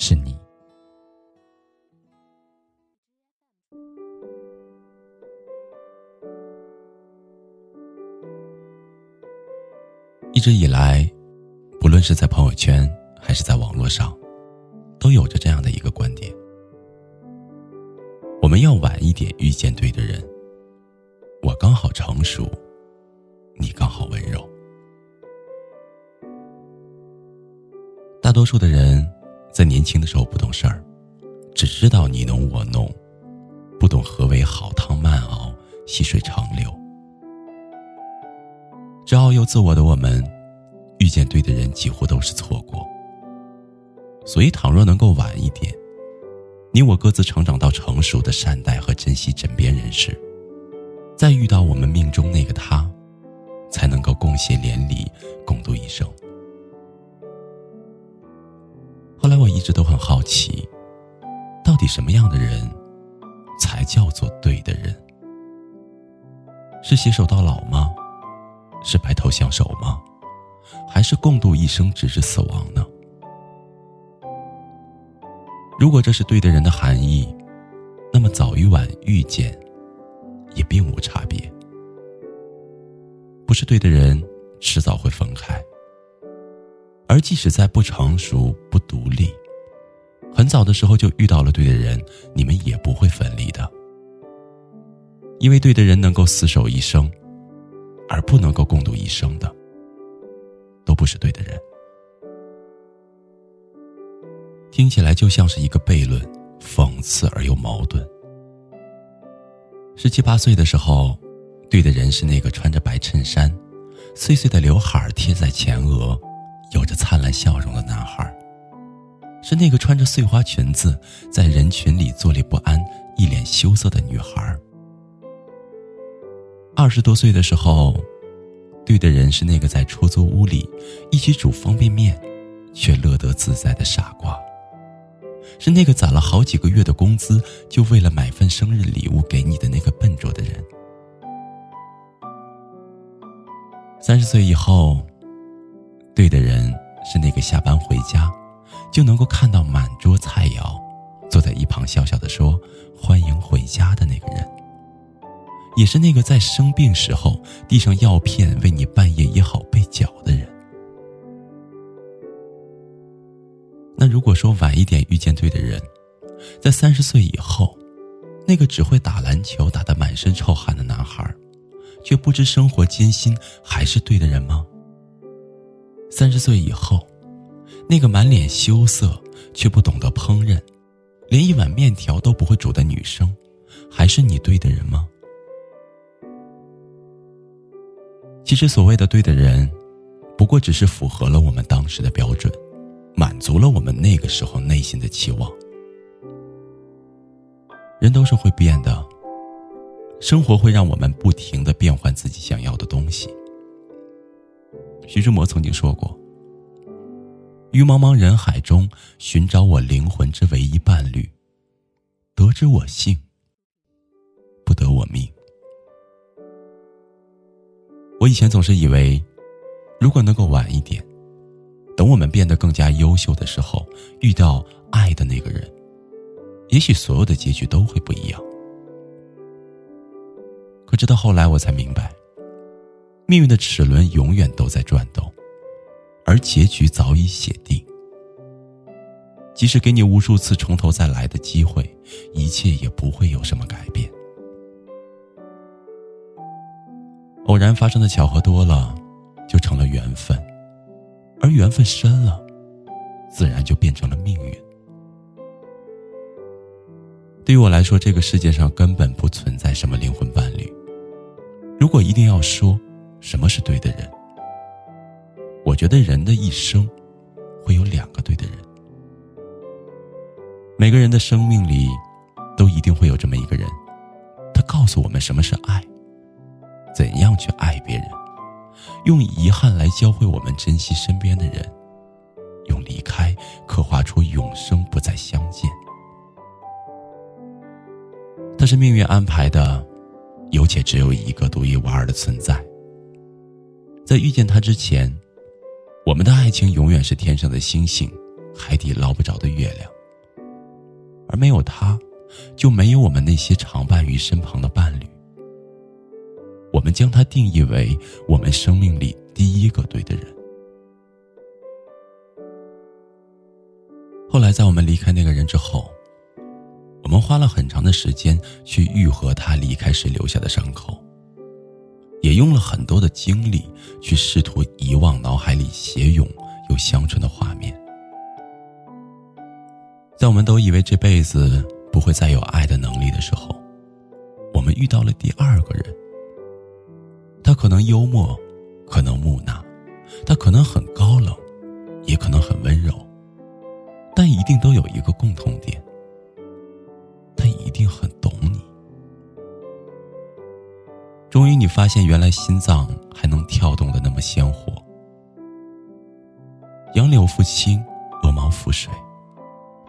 是你。一直以来，不论是在朋友圈还是在网络上，都有着这样的一个观点：我们要晚一点遇见对的人。我刚好成熟，你刚好温柔。大多数的人在年轻的时候不懂事儿，只知道你侬我侬，不懂何为好汤慢熬，细水长流。只傲又自我的我们，遇见对的人几乎都是错过。所以，倘若能够晚一点，你我各自成长到成熟的善待和珍惜枕边人时，再遇到我们命中那个他，才能够共携连理，共度一生。好奇，到底什么样的人，才叫做对的人？是携手到老吗？是白头相守吗？还是共度一生直至死亡呢？如果这是对的人的含义，那么早与晚遇见，也并无差别。不是对的人，迟早会分开。而即使在不成熟、不独立，早的时候就遇到了对的人，你们也不会分离的。因为对的人能够厮守一生。而不能够共度一生的，都不是对的人。听起来就像是一个悖论，讽刺而又矛盾。十七八岁的时候，对的人是那个穿着白衬衫、碎碎的刘海贴在前额、有着灿烂笑容的男孩，是那个穿着碎花裙子在人群里坐立不安、一脸羞涩的女孩。二十多岁的时候，对的人是那个在出租屋里一起煮方便面，却乐得自在的傻瓜，是那个攒了好几个月的工资，就为了买份生日礼物给你的那个笨拙的人。三十岁以后，对的人是那个下班回家，就能够看到满桌菜肴，坐在一旁笑笑的说“欢迎回家”的那个人。也是那个在生病时候递上药片为你半夜医好被脚的人。那如果说晚一点遇见对的人，在三十岁以后，那个只会打篮球打得满身臭汗的男孩，却不知生活艰辛，还是对的人吗？三十岁以后，那个满脸羞涩却不懂得烹饪，连一碗面条都不会煮的女生，还是你对的人吗？其实，所谓的对的人，不过只是符合了我们当时的标准，满足了我们那个时候内心的期望。人都是会变的，生活会让我们不停的变换自己想要的东西。徐志摩曾经说过：“于茫茫人海中寻找我灵魂之唯一伴侣，得之我幸，不得我命。”我以前总是以为，如果能够晚一点，等我们变得更加优秀的时候，遇到爱的那个人，也许所有的结局都会不一样。可直到后来，我才明白，命运的齿轮永远都在转动，而结局早已写定。即使给你无数次从头再来的机会，一切也不会有什么改变。偶然发生的巧合多了，就成了缘分；而缘分深了，自然就变成了命运。对于我来说，这个世界上根本不存在什么灵魂伴侣。如果一定要说什么是对的人，我觉得人的一生会有两个对的人。每个人的生命里，都一定会有这么一个人，他告诉我们什么是爱，怎样去爱别人，用遗憾来教会我们珍惜身边的人，用离开刻画出永生不再相见。他是命运安排的，有且只有一个独一无二的存在。在遇见他之前，我们的爱情永远是天上的星星，海底捞不着的月亮。而没有他，就没有我们那些常伴于身旁的伴侣。我们将他定义为我们生命里第一个对的人。后来，在我们离开那个人之后，我们花了很长的时间去愈合他离开时留下的伤口，也用了很多的精力去试图遗忘脑海里写咏又香醇的画面。在我们都以为这辈子不会再有爱的能力的时候，我们遇到了第二个人。他可能幽默，可能木讷，他可能很高冷，也可能很温柔，但一定都有一个共同点：他一定很懂终于，你发现原来心脏还能跳动的那么鲜活。杨柳拂青，鹅毛拂水。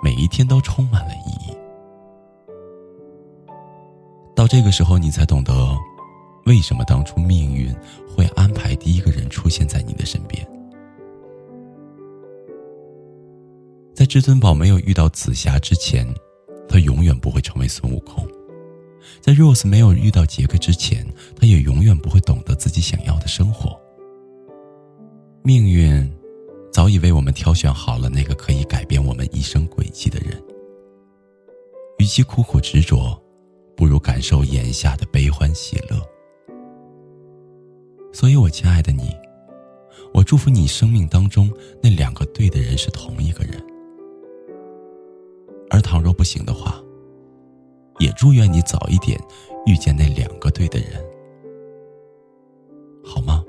每一天都充满了意义。到这个时候，你才懂得，为什么当初命运会安排第一个人出现在你的身边。在至尊宝没有遇到紫霞之前，他永远不会成为孙悟空；在 Rose 没有遇到杰克之前，他也永远不会懂得自己想要的生活。命运。早已为我们挑选好了那个可以改变我们一生轨迹的人。与其苦苦执着，不如感受眼下的悲欢喜乐。所以，我亲爱的你，我祝福你生命当中那两个对的人是同一个人。而倘若不行的话，祝愿你早一点遇见那两个对的人，好吗？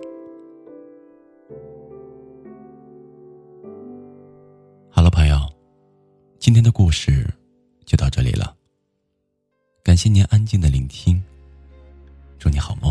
好了，朋友今天的故事就到这里了。感谢您安静的聆听，祝你好梦。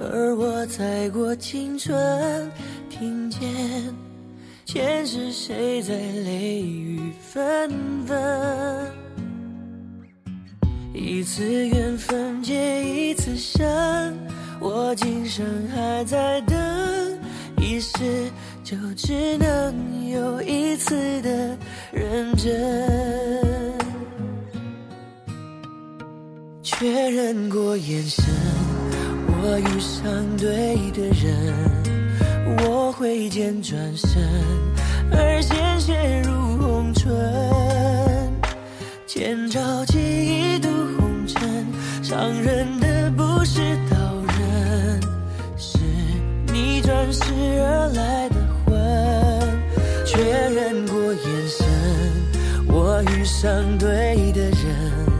而我再过青春，听见前世谁在泪雨纷纷。一次缘分结一次生，我今生还在等，一世就只能有一次的认真。确认过眼神，我遇上对的人，我挥剑转身，而鲜血如红唇。千朝记一渡红尘，伤人的不是刀刃，是你转世而来的魂。确认过眼神，我遇上对的人。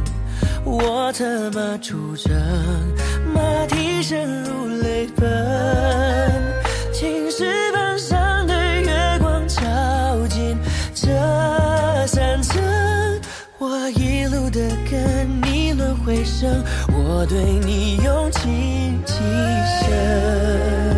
我策马出征，马蹄声如泪奔。青石板上的月光照进这山城，我一路的跟你轮回声，我对你用情极深。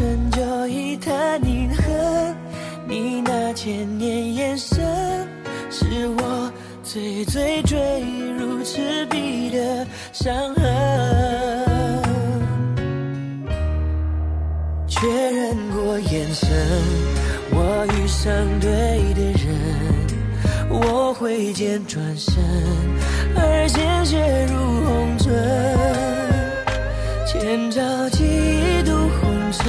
春秋一叹凝恨，你那千年眼神，是我最最坠入赤壁的伤痕。确认过眼神，我遇上对的人，我挥剑转身，红尘，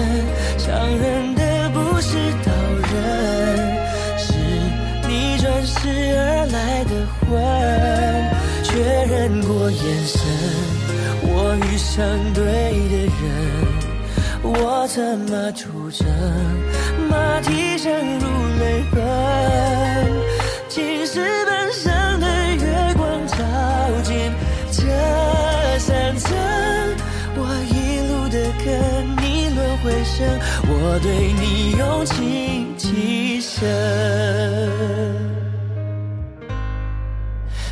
伤人的不是刀刃，是你转世而来的魂。确认过眼神，我遇上对的人，我策马出征，马蹄声如泪奔。我对你用情极深。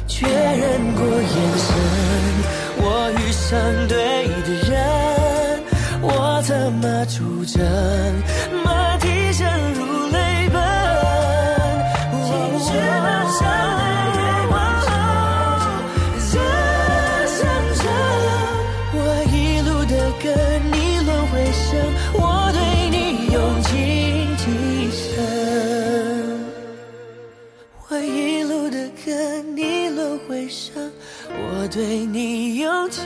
确认过眼神，我遇上对的人，我怎么出征，对你有情